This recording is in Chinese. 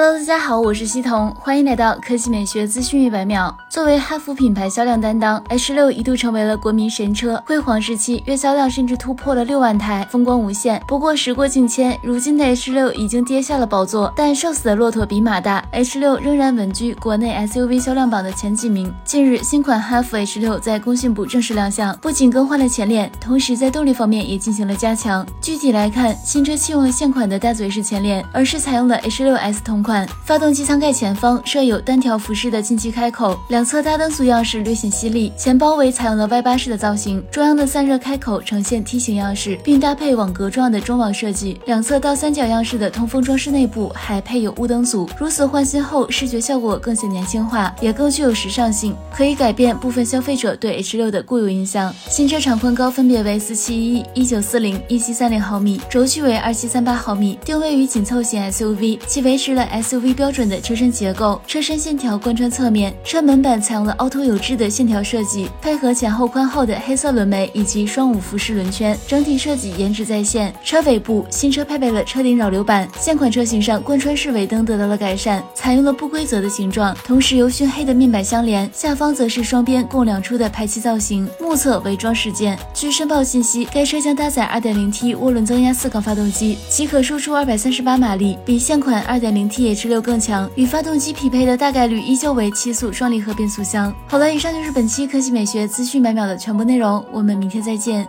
Hello，大家好，我是西彤，欢迎来到科技美学资讯一百秒。作为哈弗品牌销量担当，H 六一度成为了国民神车，辉煌时期月销量甚至突破了六万台，风光无限。不过时过境迁，如今的 H 六已经跌下了宝座，但瘦死的骆驼比马大，H 六仍然稳居国内 SUV 销量榜的前几名。近日，新款哈弗 H 六在工信部正式亮相，不仅更换了前脸，同时在动力方面也进行了加强。具体来看，新车弃用了现款的大嘴式前脸，而是采用了 H 六 S 同款。款发动机舱盖前方设有单条辐式的进气开口，两侧大灯组样式略显犀利，前包围采用了 Y 八式的造型，中央的散热开口呈现梯形样式，并搭配网格状的中网设计，两侧倒三角样式的通风装饰内部还配有雾灯组。如此换新后，视觉效果更显年轻化，也更具有时尚性，可以改变部分消费者对 H 六的固有印象。新车长宽高分别为四七一、一九四零、一七三零毫米，轴距为二七三八毫米，定位于紧凑型 SUV，其维持了。SUV 标准的车身结构，车身线条贯穿侧面，车门板采用了凹凸有致的线条设计，配合前后宽厚的黑色轮眉以及双五辐式轮圈，整体设计颜值在线。车尾部，新车配备了车顶扰流板，现款车型上贯穿式尾灯得到了改善，采用了不规则的形状，同时由熏黑的面板相连，下方则是双边共两出的排气造型，目测为装饰件。据申报信息，该车将搭载 2.0T 涡轮增压四缸发动机，即可输出238马力，比现款 2.0T。H 六更强，与发动机匹配的大概率依旧为七速双离合变速箱。好了，以上就是本期科技美学资讯百秒的全部内容，我们明天再见。